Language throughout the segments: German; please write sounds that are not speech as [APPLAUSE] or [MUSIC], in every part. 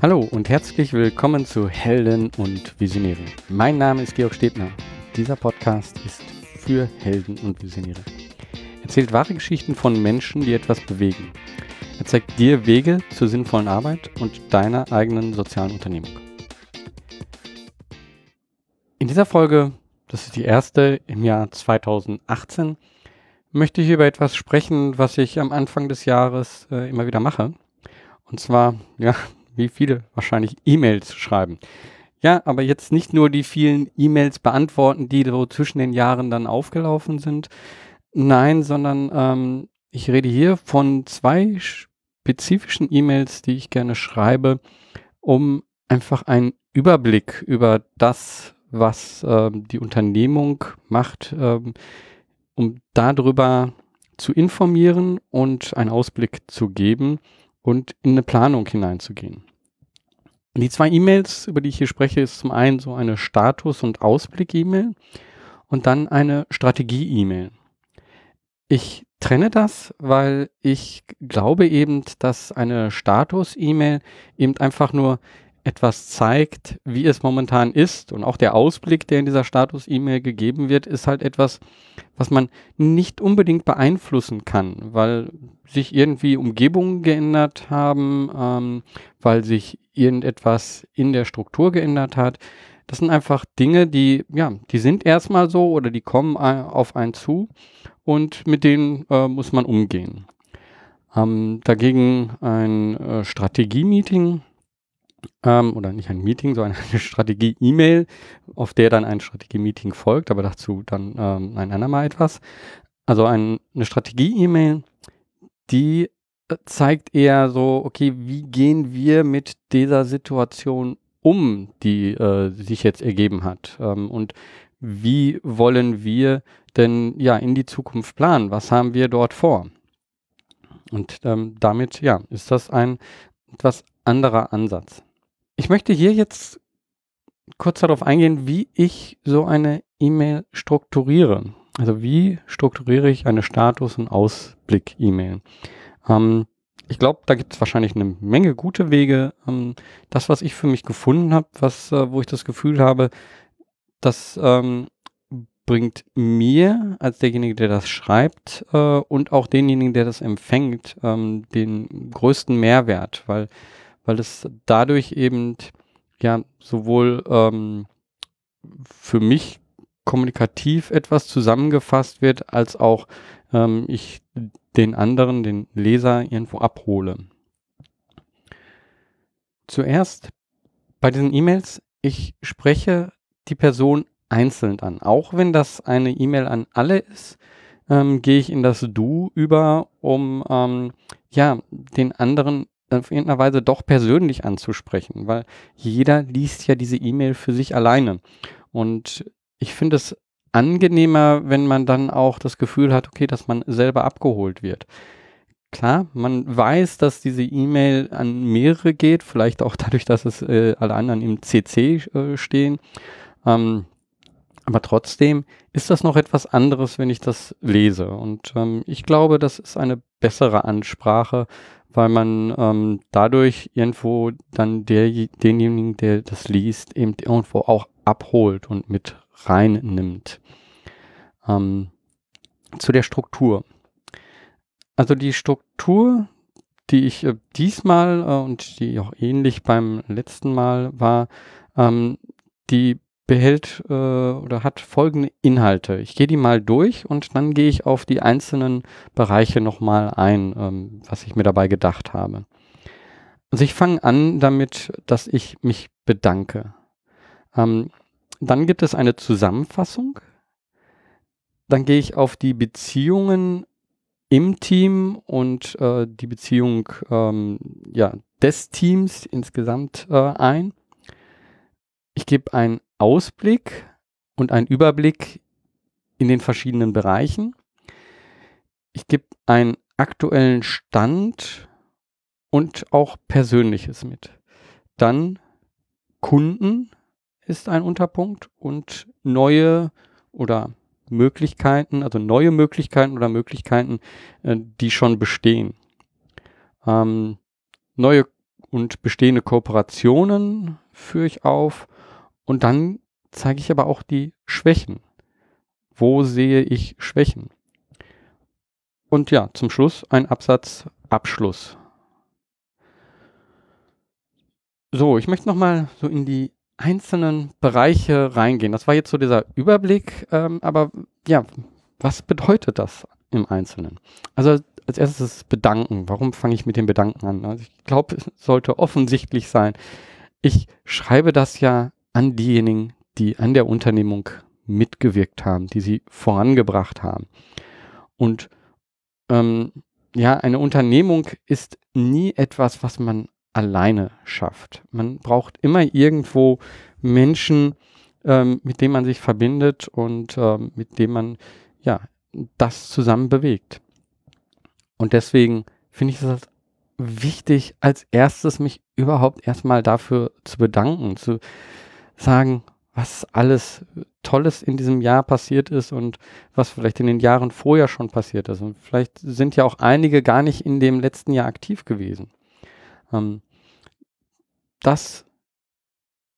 Hallo und herzlich willkommen zu Helden und Visionäre. Mein Name ist Georg Stebner. Dieser Podcast ist für Helden und Visionäre. Er erzählt wahre Geschichten von Menschen, die etwas bewegen. Er zeigt dir Wege zur sinnvollen Arbeit und deiner eigenen sozialen Unternehmung. In dieser Folge, das ist die erste im Jahr 2018, möchte ich über etwas sprechen, was ich am Anfang des Jahres äh, immer wieder mache. Und zwar, ja, wie viele wahrscheinlich E-Mails schreiben. Ja, aber jetzt nicht nur die vielen E-Mails beantworten, die so zwischen den Jahren dann aufgelaufen sind. Nein, sondern ähm, ich rede hier von zwei spezifischen E-Mails, die ich gerne schreibe, um einfach einen Überblick über das, was ähm, die Unternehmung macht, ähm, um darüber zu informieren und einen Ausblick zu geben und in eine Planung hineinzugehen. Die zwei E-Mails, über die ich hier spreche, ist zum einen so eine Status- und Ausblick-E-Mail und dann eine Strategie-E-Mail. Ich trenne das, weil ich glaube eben, dass eine Status-E-Mail eben einfach nur etwas zeigt, wie es momentan ist. Und auch der Ausblick, der in dieser Status-E-Mail gegeben wird, ist halt etwas, was man nicht unbedingt beeinflussen kann, weil sich irgendwie Umgebungen geändert haben, ähm, weil sich irgendetwas in der Struktur geändert hat. Das sind einfach Dinge, die, ja, die sind erstmal so oder die kommen auf einen zu und mit denen äh, muss man umgehen. Ähm, dagegen ein äh, Strategie-Meeting ähm, oder nicht ein Meeting, sondern eine [LAUGHS] Strategie-E-Mail, auf der dann ein Strategie-Meeting folgt, aber dazu dann ähm, ein andermal etwas. Also ein, eine Strategie-E-Mail, die äh, zeigt eher so, okay, wie gehen wir mit dieser Situation um, die äh, sich jetzt ergeben hat? Ähm, und wie wollen wir denn ja in die Zukunft planen? Was haben wir dort vor? Und ähm, damit ja ist das ein etwas anderer Ansatz. Ich möchte hier jetzt kurz darauf eingehen, wie ich so eine E-Mail strukturiere. Also wie strukturiere ich eine Status- und Ausblick-E-Mail? Ähm, ich glaube, da gibt es wahrscheinlich eine Menge gute Wege. Ähm, das, was ich für mich gefunden habe, was, äh, wo ich das Gefühl habe, das ähm, bringt mir als derjenige, der das schreibt äh, und auch denjenigen, der das empfängt, ähm, den größten Mehrwert, weil weil es dadurch eben ja sowohl ähm, für mich kommunikativ etwas zusammengefasst wird, als auch ähm, ich den anderen, den Leser irgendwo abhole. Zuerst bei diesen E-Mails, ich spreche die Person einzeln an. Auch wenn das eine E-Mail an alle ist, ähm, gehe ich in das Du über, um ähm, ja den anderen auf irgendeiner Weise doch persönlich anzusprechen, weil jeder liest ja diese E-Mail für sich alleine. Und ich finde es angenehmer, wenn man dann auch das Gefühl hat, okay, dass man selber abgeholt wird. Klar, man weiß, dass diese E-Mail an mehrere geht, vielleicht auch [LAUGHS] dadurch, dass es äh, alle anderen im CC äh, stehen. Ähm, aber trotzdem ist das noch etwas anderes, wenn ich das lese. Und ähm, ich glaube, das ist eine bessere Ansprache, weil man ähm, dadurch irgendwo dann der, denjenigen, der das liest, eben irgendwo auch abholt und mit reinnimmt. Ähm, zu der Struktur. Also die Struktur, die ich äh, diesmal äh, und die auch ähnlich beim letzten Mal war, ähm, die behält äh, oder hat folgende Inhalte. Ich gehe die mal durch und dann gehe ich auf die einzelnen Bereiche nochmal ein, ähm, was ich mir dabei gedacht habe. Also ich fange an damit, dass ich mich bedanke. Ähm, dann gibt es eine Zusammenfassung. Dann gehe ich auf die Beziehungen im Team und äh, die Beziehung ähm, ja, des Teams insgesamt äh, ein. Ich gebe einen Ausblick und einen Überblick in den verschiedenen Bereichen. Ich gebe einen aktuellen Stand und auch Persönliches mit. Dann Kunden ist ein Unterpunkt und neue oder Möglichkeiten, also neue Möglichkeiten oder Möglichkeiten, äh, die schon bestehen. Ähm, neue und bestehende Kooperationen führe ich auf und dann zeige ich aber auch die Schwächen. Wo sehe ich Schwächen? Und ja, zum Schluss ein Absatz Abschluss. So, ich möchte nochmal so in die einzelnen Bereiche reingehen. Das war jetzt so dieser Überblick, ähm, aber ja, was bedeutet das im Einzelnen? Also als erstes Bedanken. Warum fange ich mit dem Bedanken an? Also ich glaube, es sollte offensichtlich sein. Ich schreibe das ja an diejenigen, die an der Unternehmung mitgewirkt haben, die sie vorangebracht haben. Und ähm, ja, eine Unternehmung ist nie etwas, was man alleine schafft. Man braucht immer irgendwo Menschen, ähm, mit denen man sich verbindet und ähm, mit denen man ja das zusammen bewegt. Und deswegen finde ich es wichtig, als erstes mich überhaupt erstmal dafür zu bedanken, zu sagen, was alles Tolles in diesem Jahr passiert ist und was vielleicht in den Jahren vorher schon passiert ist. Und vielleicht sind ja auch einige gar nicht in dem letzten Jahr aktiv gewesen. Ähm, das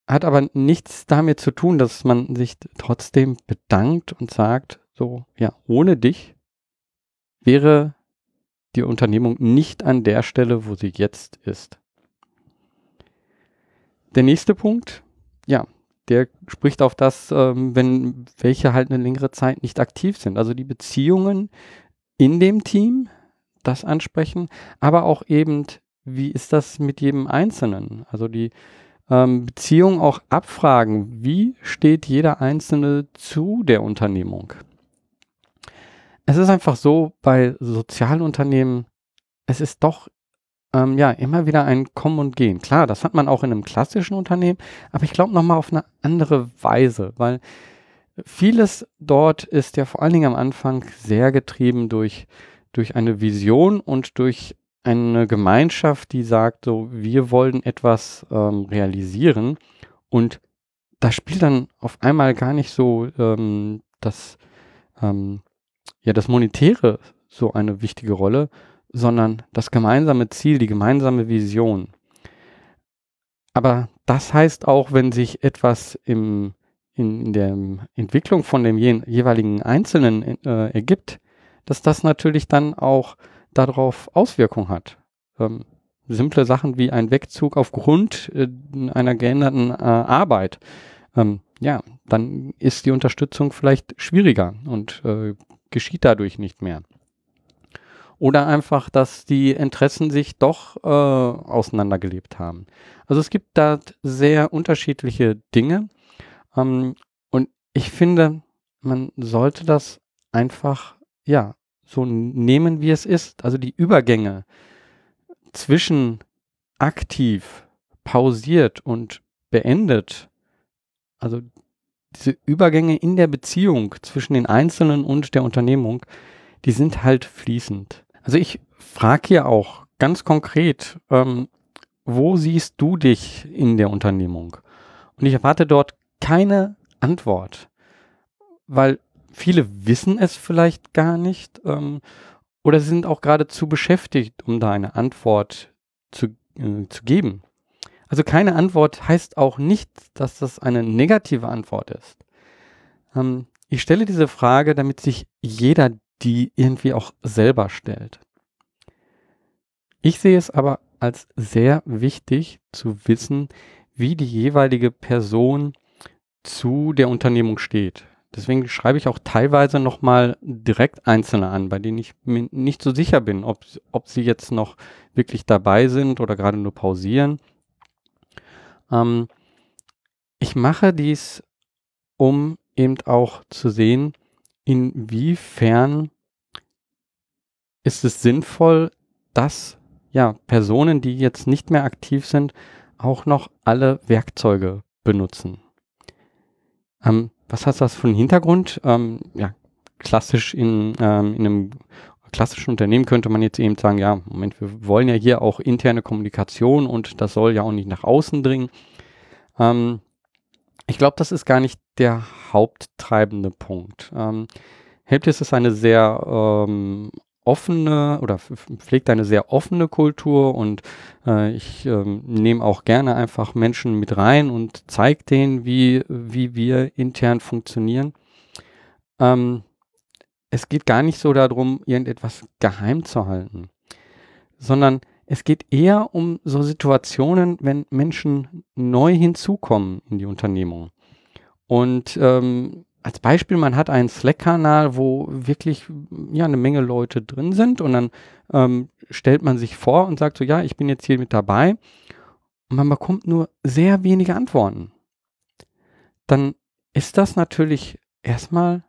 hat aber nichts damit zu tun, dass man sich trotzdem bedankt und sagt, so, ja, ohne dich wäre die Unternehmung nicht an der Stelle, wo sie jetzt ist. Der nächste Punkt, ja, der spricht auf das, ähm, wenn welche halt eine längere Zeit nicht aktiv sind. Also die Beziehungen in dem Team, das ansprechen, aber auch eben wie ist das mit jedem Einzelnen? Also die ähm, Beziehung auch abfragen, wie steht jeder Einzelne zu der Unternehmung? Es ist einfach so, bei Sozialunternehmen, es ist doch ähm, ja immer wieder ein Kommen und Gehen. Klar, das hat man auch in einem klassischen Unternehmen, aber ich glaube nochmal auf eine andere Weise, weil vieles dort ist ja vor allen Dingen am Anfang sehr getrieben durch, durch eine Vision und durch eine Gemeinschaft, die sagt, so, wir wollen etwas ähm, realisieren und da spielt dann auf einmal gar nicht so ähm, das, ähm, ja, das Monetäre so eine wichtige Rolle, sondern das gemeinsame Ziel, die gemeinsame Vision. Aber das heißt auch, wenn sich etwas im, in, in der Entwicklung von dem je, jeweiligen Einzelnen äh, ergibt, dass das natürlich dann auch darauf Auswirkungen hat. Ähm, simple Sachen wie ein Wegzug aufgrund äh, einer geänderten äh, Arbeit. Ähm, ja, dann ist die Unterstützung vielleicht schwieriger und äh, geschieht dadurch nicht mehr. Oder einfach, dass die Interessen sich doch äh, auseinandergelebt haben. Also es gibt da sehr unterschiedliche Dinge. Ähm, und ich finde, man sollte das einfach, ja, so nehmen, wie es ist. Also die Übergänge zwischen aktiv, pausiert und beendet, also diese Übergänge in der Beziehung zwischen den Einzelnen und der Unternehmung, die sind halt fließend. Also ich frage hier auch ganz konkret, ähm, wo siehst du dich in der Unternehmung? Und ich erwarte dort keine Antwort, weil viele wissen es vielleicht gar nicht ähm, oder sind auch gerade zu beschäftigt, um da eine Antwort zu, äh, zu geben. Also keine Antwort heißt auch nicht, dass das eine negative Antwort ist. Ähm, ich stelle diese Frage, damit sich jeder die irgendwie auch selber stellt. Ich sehe es aber als sehr wichtig zu wissen, wie die jeweilige Person zu der Unternehmung steht. Deswegen schreibe ich auch teilweise nochmal direkt Einzelne an, bei denen ich mir nicht so sicher bin, ob, ob sie jetzt noch wirklich dabei sind oder gerade nur pausieren. Ähm, ich mache dies, um eben auch zu sehen, inwiefern ist es sinnvoll, dass ja, Personen, die jetzt nicht mehr aktiv sind, auch noch alle Werkzeuge benutzen. Ähm, was hat das für einen Hintergrund? Ähm, ja, klassisch in, ähm, in einem klassischen Unternehmen könnte man jetzt eben sagen, ja, Moment, wir wollen ja hier auch interne Kommunikation und das soll ja auch nicht nach außen dringen. Ähm, ich glaube, das ist gar nicht der haupttreibende Punkt. Ähm, Helpdesk ist eine sehr ähm, offene oder pflegt eine sehr offene Kultur und äh, ich ähm, nehme auch gerne einfach Menschen mit rein und zeige denen, wie, wie wir intern funktionieren. Ähm, es geht gar nicht so darum, irgendetwas geheim zu halten, sondern es geht eher um so Situationen, wenn Menschen neu hinzukommen in die Unternehmung. Und ähm, als Beispiel, man hat einen Slack-Kanal, wo wirklich ja eine Menge Leute drin sind und dann ähm, stellt man sich vor und sagt so, ja, ich bin jetzt hier mit dabei und man bekommt nur sehr wenige Antworten. Dann ist das natürlich erstmal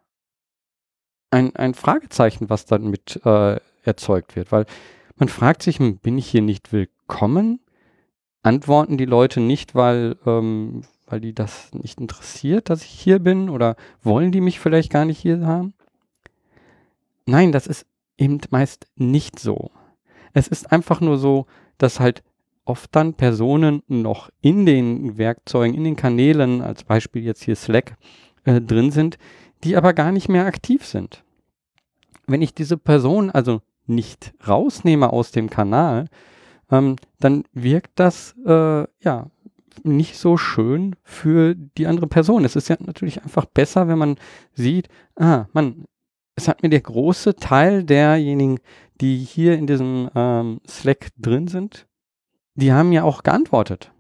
ein, ein Fragezeichen, was dann mit äh, erzeugt wird, weil man fragt sich, hm, bin ich hier nicht willkommen? Antworten die Leute nicht, weil, ähm, weil die das nicht interessiert, dass ich hier bin? Oder wollen die mich vielleicht gar nicht hier haben? Nein, das ist eben meist nicht so. Es ist einfach nur so, dass halt oft dann Personen noch in den Werkzeugen, in den Kanälen, als Beispiel jetzt hier Slack, äh, drin sind, die aber gar nicht mehr aktiv sind. Wenn ich diese Person also nicht rausnehme aus dem Kanal, ähm, dann wirkt das äh, ja nicht so schön für die andere Person. Es ist ja natürlich einfach besser, wenn man sieht, ah, man, es hat mir der große Teil derjenigen, die hier in diesem ähm, Slack drin sind, die haben ja auch geantwortet.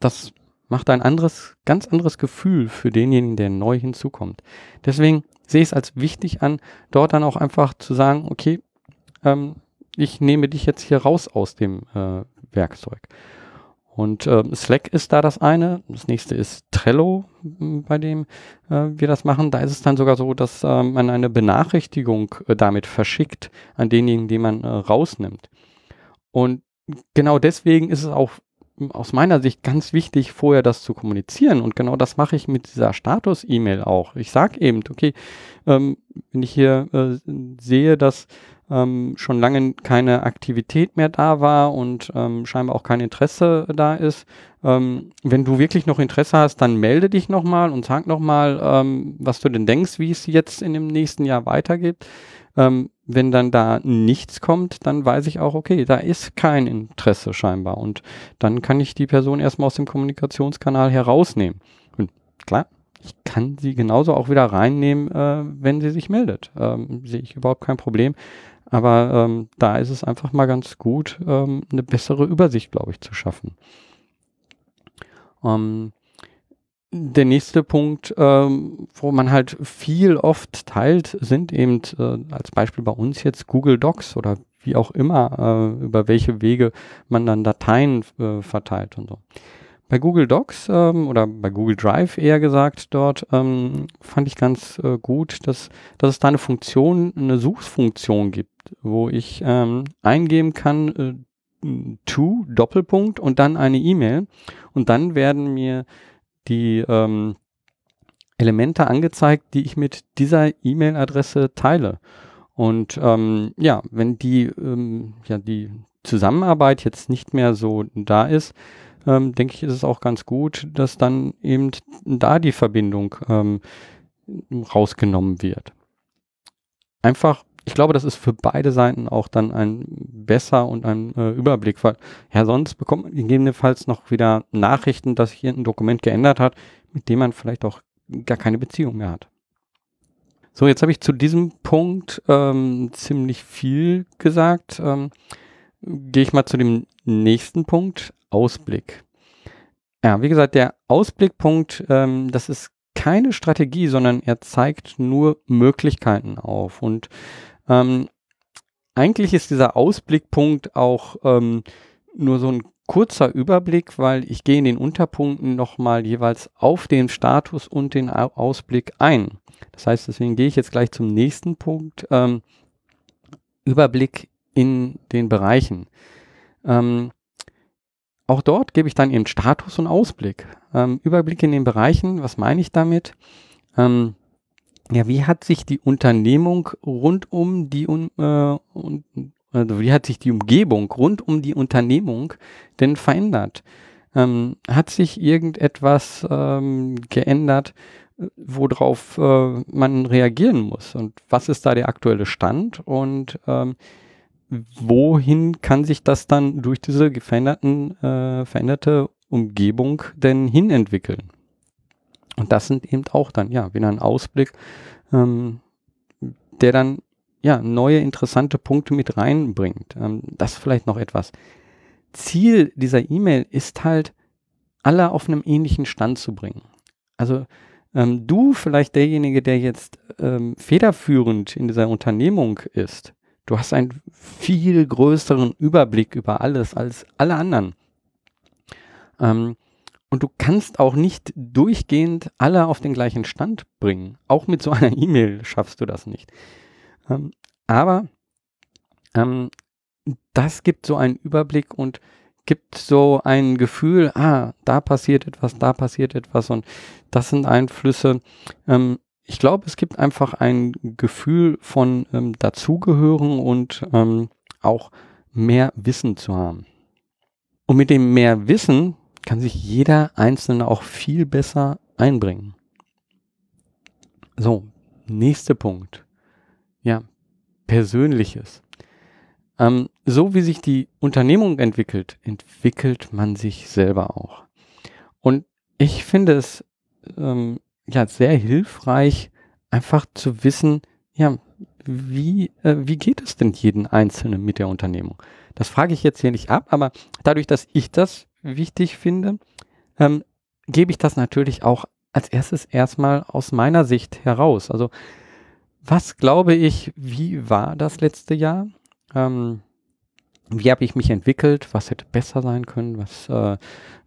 Das macht ein anderes, ganz anderes Gefühl für denjenigen, der neu hinzukommt. Deswegen sehe ich es als wichtig an, dort dann auch einfach zu sagen, okay, ähm, ich nehme dich jetzt hier raus aus dem äh, Werkzeug. Und äh, Slack ist da das eine. Das nächste ist Trello, bei dem äh, wir das machen. Da ist es dann sogar so, dass äh, man eine Benachrichtigung äh, damit verschickt an denjenigen, den man äh, rausnimmt. Und genau deswegen ist es auch aus meiner Sicht ganz wichtig, vorher das zu kommunizieren. Und genau das mache ich mit dieser Status-E-Mail auch. Ich sage eben, okay, ähm, wenn ich hier äh, sehe, dass ähm, schon lange keine Aktivität mehr da war und ähm, scheinbar auch kein Interesse da ist. Ähm, wenn du wirklich noch Interesse hast, dann melde dich nochmal und sag nochmal, ähm, was du denn denkst, wie es jetzt in dem nächsten Jahr weitergeht. Ähm, wenn dann da nichts kommt, dann weiß ich auch, okay, da ist kein Interesse scheinbar. Und dann kann ich die Person erstmal aus dem Kommunikationskanal herausnehmen. Und klar, ich kann sie genauso auch wieder reinnehmen, äh, wenn sie sich meldet. Ähm, sehe ich überhaupt kein Problem. Aber ähm, da ist es einfach mal ganz gut, ähm, eine bessere Übersicht, glaube ich, zu schaffen. Ähm, der nächste Punkt, ähm, wo man halt viel oft teilt, sind eben äh, als Beispiel bei uns jetzt Google Docs oder wie auch immer, äh, über welche Wege man dann Dateien äh, verteilt und so. Bei Google Docs ähm, oder bei Google Drive eher gesagt dort ähm, fand ich ganz äh, gut, dass, dass es da eine Funktion, eine Suchfunktion gibt, wo ich ähm, eingeben kann äh, to Doppelpunkt und dann eine E-Mail und dann werden mir die ähm, Elemente angezeigt, die ich mit dieser E-Mail-Adresse teile. Und ähm, ja, wenn die, ähm, ja, die Zusammenarbeit jetzt nicht mehr so da ist, ähm, denke ich, ist es auch ganz gut, dass dann eben da die Verbindung ähm, rausgenommen wird. Einfach, ich glaube, das ist für beide Seiten auch dann ein besser und ein äh, Überblick, weil ja sonst bekommt man gegebenenfalls noch wieder Nachrichten, dass hier ein Dokument geändert hat, mit dem man vielleicht auch gar keine Beziehung mehr hat. So, jetzt habe ich zu diesem Punkt ähm, ziemlich viel gesagt. Ähm, Gehe ich mal zu dem nächsten Punkt, Ausblick. Ja, wie gesagt, der Ausblickpunkt, ähm, das ist keine Strategie, sondern er zeigt nur Möglichkeiten auf. Und ähm, eigentlich ist dieser Ausblickpunkt auch ähm, nur so ein kurzer Überblick, weil ich gehe in den Unterpunkten nochmal jeweils auf den Status und den Ausblick ein. Das heißt, deswegen gehe ich jetzt gleich zum nächsten Punkt. Ähm, Überblick in den Bereichen. Ähm, auch dort gebe ich dann eben Status und Ausblick. Ähm, Überblick in den Bereichen, was meine ich damit? Ähm, ja, wie hat sich die Unternehmung rund um die, äh, also wie hat sich die Umgebung rund um die Unternehmung denn verändert? Ähm, hat sich irgendetwas ähm, geändert, worauf äh, man reagieren muss und was ist da der aktuelle Stand und ähm, wohin kann sich das dann durch diese veränderten, äh, veränderte Umgebung denn hinentwickeln? Und das sind eben auch dann, ja, wieder ein Ausblick, ähm, der dann, ja, neue interessante Punkte mit reinbringt. Ähm, das vielleicht noch etwas. Ziel dieser E-Mail ist halt, alle auf einem ähnlichen Stand zu bringen. Also ähm, du vielleicht derjenige, der jetzt ähm, federführend in dieser Unternehmung ist, du hast einen viel größeren Überblick über alles als alle anderen. Ähm, und du kannst auch nicht durchgehend alle auf den gleichen Stand bringen. Auch mit so einer [LAUGHS] E-Mail schaffst du das nicht. Ähm, aber ähm, das gibt so einen Überblick und gibt so ein Gefühl, ah, da passiert etwas, da passiert etwas und das sind Einflüsse. Ähm, ich glaube, es gibt einfach ein Gefühl von ähm, dazugehören und ähm, auch mehr Wissen zu haben. Und mit dem mehr Wissen kann sich jeder Einzelne auch viel besser einbringen. So, nächster Punkt. Ja, Persönliches. Ähm, so wie sich die Unternehmung entwickelt, entwickelt man sich selber auch. Und ich finde es ähm, ja sehr hilfreich, einfach zu wissen, ja, wie, äh, wie geht es denn jeden Einzelnen mit der Unternehmung? Das frage ich jetzt hier nicht ab, aber dadurch, dass ich das wichtig finde, ähm, gebe ich das natürlich auch als erstes erstmal aus meiner Sicht heraus. Also was glaube ich, wie war das letzte Jahr? Ähm, wie habe ich mich entwickelt? Was hätte besser sein können? Was äh,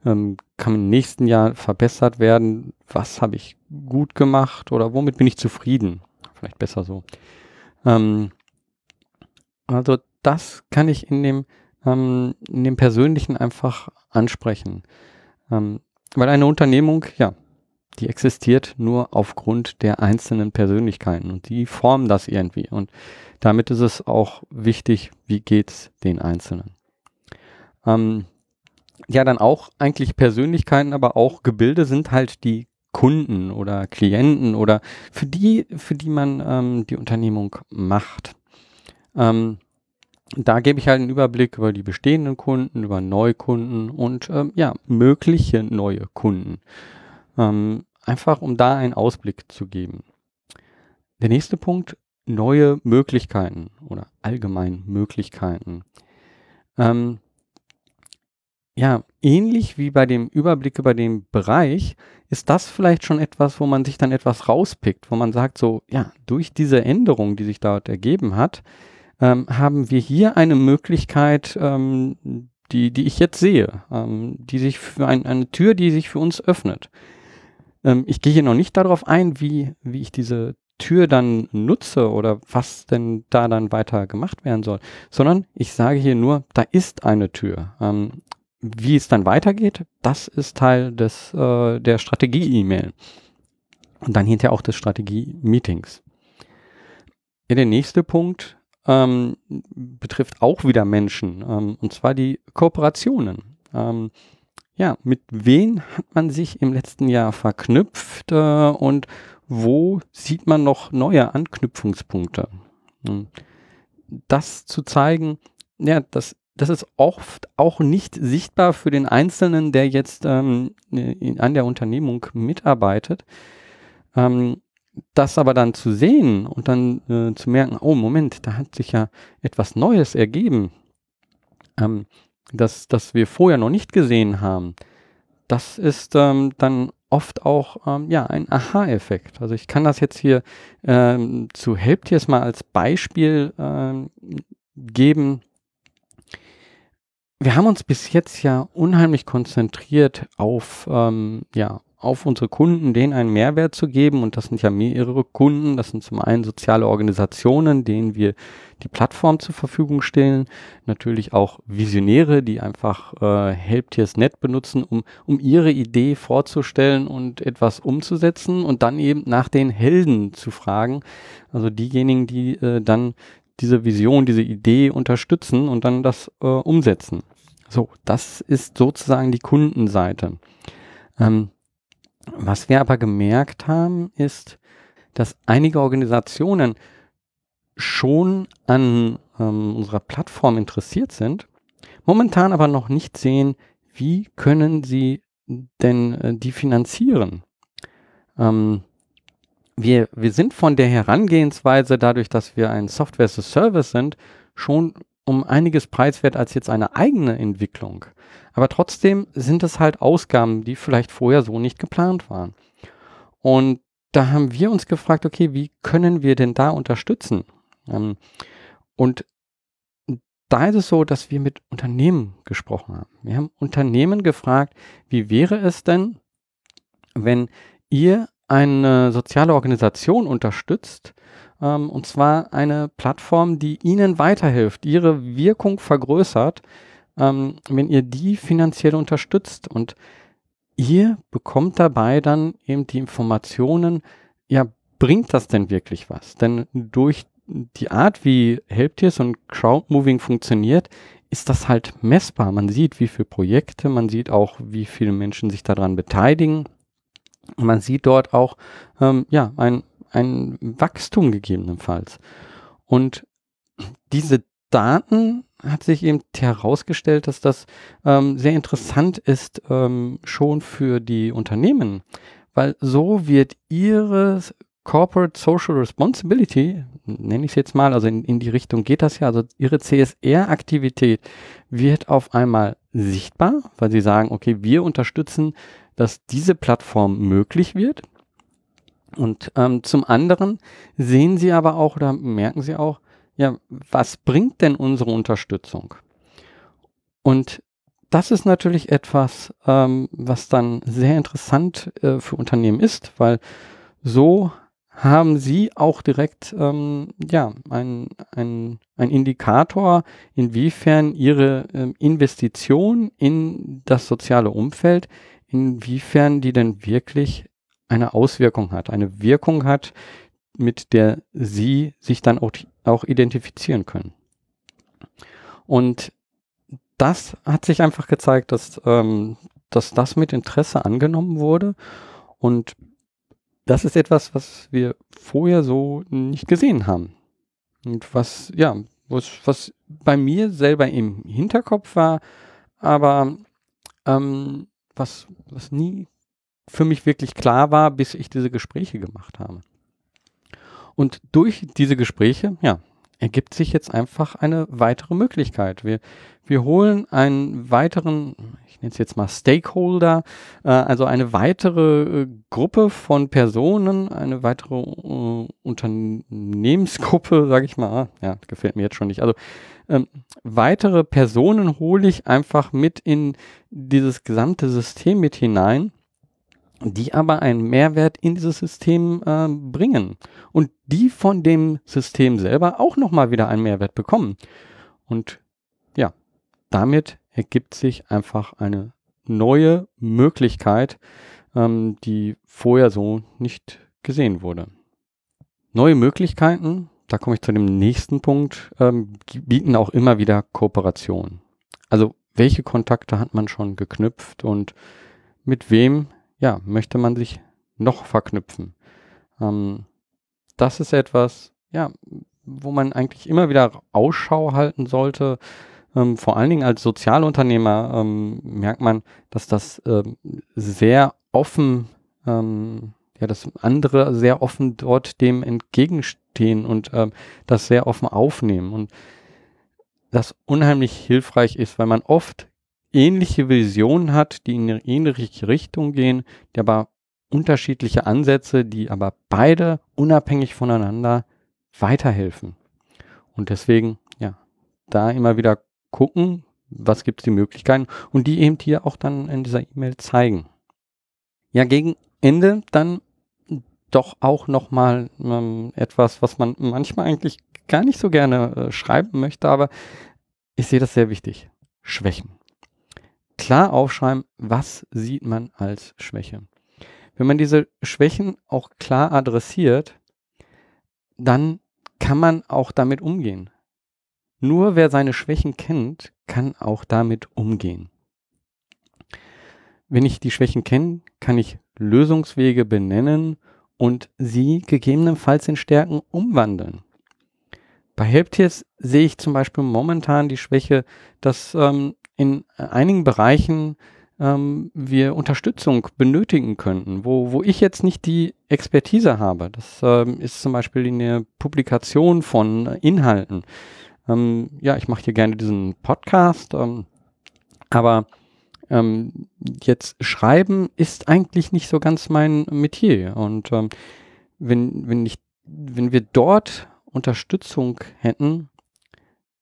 ähm, kann im nächsten Jahr verbessert werden? Was habe ich gut gemacht oder womit bin ich zufrieden? Vielleicht besser so. Ähm, also das kann ich in dem, ähm, in dem Persönlichen einfach ansprechen. Ähm, weil eine Unternehmung, ja, die existiert nur aufgrund der einzelnen Persönlichkeiten und die formen das irgendwie. Und damit ist es auch wichtig, wie geht's den Einzelnen. Ähm, ja, dann auch eigentlich Persönlichkeiten, aber auch Gebilde sind halt die Kunden oder Klienten oder für die, für die man ähm, die Unternehmung macht. Ähm, da gebe ich halt einen Überblick über die bestehenden Kunden, über Neukunden und ähm, ja, mögliche neue Kunden. Ähm, einfach um da einen Ausblick zu geben. Der nächste Punkt, neue Möglichkeiten oder allgemein Möglichkeiten. Ähm, ja, ähnlich wie bei dem Überblick über den Bereich ist das vielleicht schon etwas, wo man sich dann etwas rauspickt, wo man sagt so, ja, durch diese Änderung, die sich dort ergeben hat, ähm, haben wir hier eine Möglichkeit, ähm, die, die ich jetzt sehe, ähm, die sich für ein, eine Tür, die sich für uns öffnet. Ähm, ich gehe hier noch nicht darauf ein, wie, wie ich diese Tür dann nutze oder was denn da dann weiter gemacht werden soll, sondern ich sage hier nur, da ist eine Tür. Ähm, wie es dann weitergeht, das ist Teil des, äh, der Strategie-E-Mail. Und dann hinterher auch des Strategie-Meetings. Der nächste Punkt ähm, betrifft auch wieder Menschen, ähm, und zwar die Kooperationen. Ähm, ja, mit wem hat man sich im letzten Jahr verknüpft äh, und wo sieht man noch neue Anknüpfungspunkte? Hm. Das zu zeigen, ja, das, das ist oft auch nicht sichtbar für den Einzelnen, der jetzt ähm, in, an der Unternehmung mitarbeitet. Ähm, das aber dann zu sehen und dann äh, zu merken, oh Moment, da hat sich ja etwas Neues ergeben. Ähm, das, das wir vorher noch nicht gesehen haben, das ist ähm, dann oft auch ähm, ja ein Aha-Effekt. Also ich kann das jetzt hier ähm, zu Helptiers mal als Beispiel ähm, geben. Wir haben uns bis jetzt ja unheimlich konzentriert auf ähm, ja auf unsere Kunden, denen einen Mehrwert zu geben. Und das sind ja mehrere Kunden. Das sind zum einen soziale Organisationen, denen wir die Plattform zur Verfügung stellen. Natürlich auch Visionäre, die einfach äh, Helptiers.net benutzen, um, um ihre Idee vorzustellen und etwas umzusetzen und dann eben nach den Helden zu fragen. Also diejenigen, die äh, dann diese Vision, diese Idee unterstützen und dann das äh, umsetzen. So, das ist sozusagen die Kundenseite. Ähm, Was wir aber gemerkt haben, ist, dass einige Organisationen schon an ähm, unserer Plattform interessiert sind, momentan aber noch nicht sehen, wie können sie denn äh, die finanzieren. Ähm, wir, wir sind von der Herangehensweise, dadurch, dass wir ein Software as a Service sind, schon um einiges preiswert als jetzt eine eigene Entwicklung. Aber trotzdem sind es halt Ausgaben, die vielleicht vorher so nicht geplant waren. Und da haben wir uns gefragt, okay, wie können wir denn da unterstützen? Ähm, und da ist es so, dass wir mit Unternehmen gesprochen haben. Wir haben Unternehmen gefragt, wie wäre es denn, wenn ihr eine soziale Organisation unterstützt, ähm, und zwar eine Plattform, die ihnen weiterhilft, ihre Wirkung vergrößert, ähm, wenn ihr die finanziell unterstützt. Und ihr bekommt dabei dann eben die Informationen, ja, bringt das denn wirklich was? Denn durch die Art, wie Helptiers und Crowdmoving funktioniert, ist das halt messbar. Man sieht, wie viele Projekte, man sieht auch, wie viele Menschen sich daran beteiligen. Man sieht dort auch ähm, ja, ein, ein Wachstum gegebenenfalls. Und diese Daten hat sich eben herausgestellt, dass das ähm, sehr interessant ist, ähm, schon für die Unternehmen, weil so wird ihre Corporate Social Responsibility, nenne ich es jetzt mal, also in, in die Richtung geht das ja, also ihre CSR-Aktivität wird auf einmal sichtbar, weil sie sagen, okay, wir unterstützen, dass diese Plattform möglich wird. Und ähm, zum anderen sehen sie aber auch oder merken sie auch, ja, was bringt denn unsere Unterstützung? Und das ist natürlich etwas, ähm, was dann sehr interessant äh, für Unternehmen ist, weil so haben Sie auch direkt ähm, ja, ein, ein, ein Indikator, inwiefern Ihre ähm, Investition in das soziale Umfeld, inwiefern die denn wirklich eine Auswirkung hat, eine Wirkung hat, mit der Sie sich dann auch, auch identifizieren können. Und das hat sich einfach gezeigt, dass, ähm, dass das mit Interesse angenommen wurde. Und das ist etwas, was wir vorher so nicht gesehen haben. Und was, ja, was, was bei mir selber im Hinterkopf war, aber ähm, was, was nie für mich wirklich klar war, bis ich diese Gespräche gemacht habe. Und durch diese Gespräche, ja, ergibt sich jetzt einfach eine weitere Möglichkeit. Wir, wir holen einen weiteren, ich nenne es jetzt mal Stakeholder, äh, also eine weitere äh, Gruppe von Personen, eine weitere äh, Unternehmensgruppe, [LAUGHS] sage ich mal, ah, ja, gefällt mir jetzt schon nicht. Also ähm, weitere Personen hole ich einfach mit in dieses gesamte System mit hinein die aber einen Mehrwert in dieses System äh, bringen und die von dem System selber auch nochmal wieder einen Mehrwert bekommen. Und ja, damit ergibt sich einfach eine neue Möglichkeit, ähm, die vorher so nicht gesehen wurde. Neue Möglichkeiten, da komme ich zu dem nächsten Punkt, ähm, bieten auch immer wieder Kooperation. Also welche Kontakte hat man schon geknüpft und mit wem ja, möchte man sich noch verknüpfen. Ähm, das ist etwas, ja, wo man eigentlich immer wieder Ausschau halten sollte. Ähm, vor allen Dingen als Sozialunternehmer ähm, merkt man, dass das ähm, sehr offen, ähm, ja, dass andere sehr offen dort dem entgegenstehen und ähm, das sehr offen aufnehmen und das unheimlich hilfreich ist, weil man oft ähnliche Visionen hat, die in eine ähnliche Richtung gehen, die aber unterschiedliche Ansätze, die aber beide unabhängig voneinander weiterhelfen. Und deswegen, ja, da immer wieder gucken, was gibt es die Möglichkeiten und die eben hier auch dann in dieser E-Mail zeigen. Ja, gegen Ende dann doch auch nochmal ähm, etwas, was man manchmal eigentlich gar nicht so gerne äh, schreiben möchte, aber ich sehe das sehr wichtig. Schwächen klar aufschreiben, was sieht man als Schwäche. Wenn man diese Schwächen auch klar adressiert, dann kann man auch damit umgehen. Nur wer seine Schwächen kennt, kann auch damit umgehen. Wenn ich die Schwächen kenne, kann ich Lösungswege benennen und sie gegebenenfalls in Stärken umwandeln. Bei Helptiers sehe ich zum Beispiel momentan die Schwäche, dass ähm, in einigen Bereichen ähm, wir Unterstützung benötigen könnten, wo, wo ich jetzt nicht die Expertise habe. Das ähm, ist zum Beispiel in der Publikation von Inhalten. Ähm, ja, ich mache hier gerne diesen Podcast, ähm, aber ähm, jetzt schreiben ist eigentlich nicht so ganz mein Metier. Und ähm, wenn, wenn, ich, wenn wir dort Unterstützung hätten,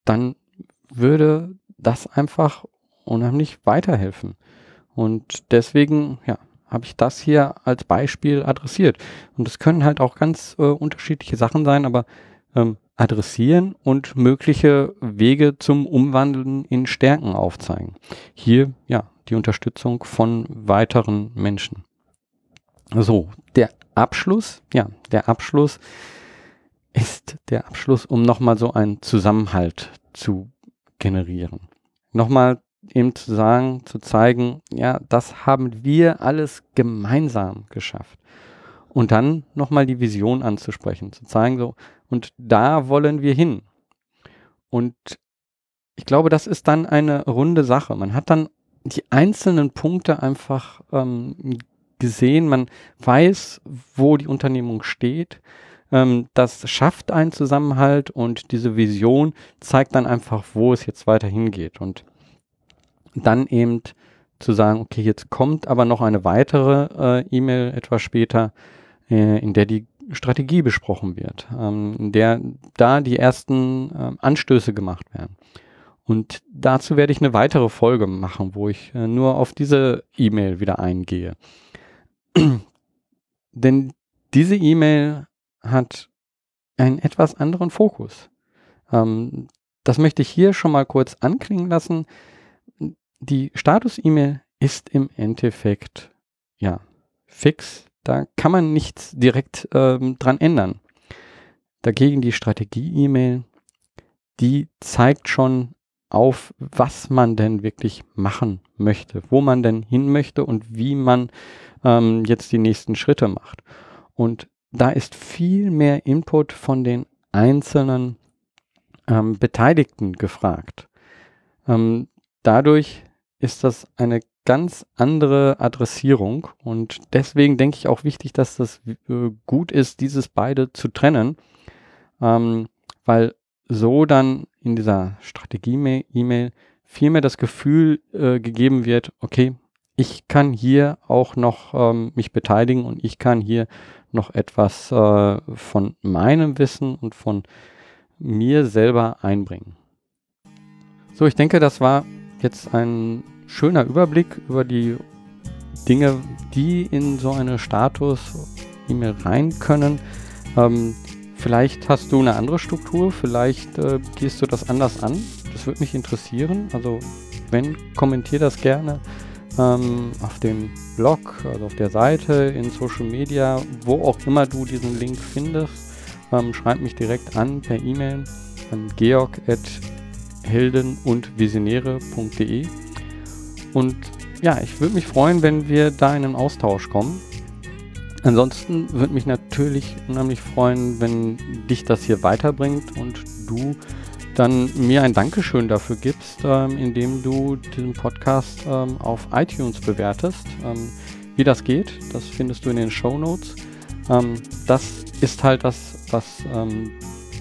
dann würde das einfach unheimlich weiterhelfen. Und deswegen, ja, habe ich das hier als Beispiel adressiert. Und es können halt auch ganz äh, unterschiedliche Sachen sein, aber ähm, adressieren und mögliche Wege zum Umwandeln in Stärken aufzeigen. Hier, ja, die Unterstützung von weiteren Menschen. So, der Abschluss, ja, der Abschluss ist der Abschluss, um nochmal so einen Zusammenhalt zu generieren. Nochmal eben zu sagen, zu zeigen, ja, das haben wir alles gemeinsam geschafft. Und dann nochmal die Vision anzusprechen, zu zeigen, so, und da wollen wir hin. Und ich glaube, das ist dann eine runde Sache. Man hat dann die einzelnen Punkte einfach ähm, gesehen, man weiß, wo die Unternehmung steht. Ähm, das schafft einen Zusammenhalt und diese Vision zeigt dann einfach, wo es jetzt weiter hingeht. Und dann eben zu sagen, okay, jetzt kommt aber noch eine weitere äh, E-Mail etwas später, äh, in der die Strategie besprochen wird, ähm, in der da die ersten äh, Anstöße gemacht werden. Und dazu werde ich eine weitere Folge machen, wo ich äh, nur auf diese E-Mail wieder eingehe. [CLEARS THROAT] Denn diese E-Mail hat einen etwas anderen Fokus. Ähm, das möchte ich hier schon mal kurz anklingen lassen die Status-E-Mail ist im Endeffekt ja fix. Da kann man nichts direkt ähm, dran ändern. Dagegen die Strategie-E-Mail, die zeigt schon auf, was man denn wirklich machen möchte, wo man denn hin möchte und wie man ähm, jetzt die nächsten Schritte macht. Und da ist viel mehr Input von den einzelnen ähm, Beteiligten gefragt. Ähm, dadurch ist das eine ganz andere Adressierung und deswegen denke ich auch wichtig, dass das äh, gut ist, dieses beide zu trennen, ähm, weil so dann in dieser Strategie-E-Mail viel mehr das Gefühl äh, gegeben wird, okay, ich kann hier auch noch ähm, mich beteiligen und ich kann hier noch etwas äh, von meinem Wissen und von mir selber einbringen. So, ich denke, das war jetzt ein schöner Überblick über die Dinge, die in so eine Status-E-Mail rein können. Ähm, vielleicht hast du eine andere Struktur, vielleicht äh, gehst du das anders an. Das würde mich interessieren. Also wenn, kommentier das gerne ähm, auf dem Blog, also auf der Seite, in Social Media, wo auch immer du diesen Link findest. Ähm, schreib mich direkt an per E-Mail an georg@ helden und visionäre.de. Und ja, ich würde mich freuen, wenn wir da in einen Austausch kommen. Ansonsten würde mich natürlich unheimlich freuen, wenn dich das hier weiterbringt und du dann mir ein Dankeschön dafür gibst, ähm, indem du diesen Podcast ähm, auf iTunes bewertest. Ähm, wie das geht, das findest du in den Show Notes. Ähm, das ist halt das, was ähm,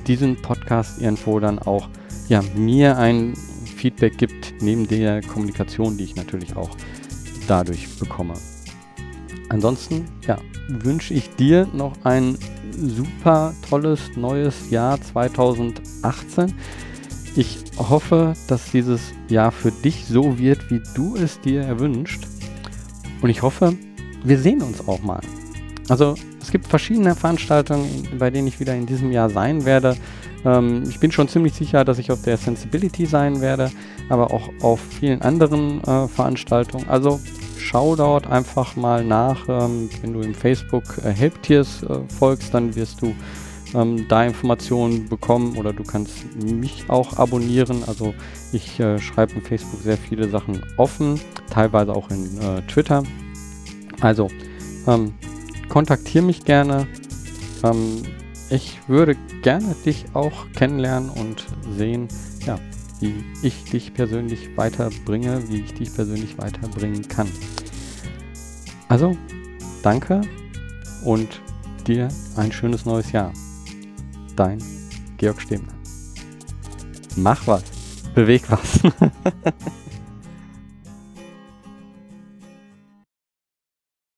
diesen Podcast irgendwo dann auch ja, mir ein Feedback gibt, neben der Kommunikation, die ich natürlich auch dadurch bekomme. Ansonsten, ja, wünsche ich dir noch ein super tolles neues Jahr 2018. Ich hoffe, dass dieses Jahr für dich so wird, wie du es dir erwünscht. Und ich hoffe, wir sehen uns auch mal. Also es gibt verschiedene Veranstaltungen, bei denen ich wieder in diesem Jahr sein werde. Ähm, ich bin schon ziemlich sicher, dass ich auf der Sensibility sein werde, aber auch auf vielen anderen äh, Veranstaltungen. Also schau dort einfach mal nach. Ähm, wenn du im Facebook äh, Helptiers äh, folgst, dann wirst du ähm, da Informationen bekommen oder du kannst mich auch abonnieren. Also ich äh, schreibe in Facebook sehr viele Sachen offen, teilweise auch in äh, Twitter. Also Ähm, kontaktiere mich gerne. Ähm, ich würde gerne dich auch kennenlernen und sehen, ja, wie ich dich persönlich weiterbringe, wie ich dich persönlich weiterbringen kann. Also, danke und dir ein schönes neues Jahr. Dein Georg Stebner. Mach was. Beweg was. [LAUGHS]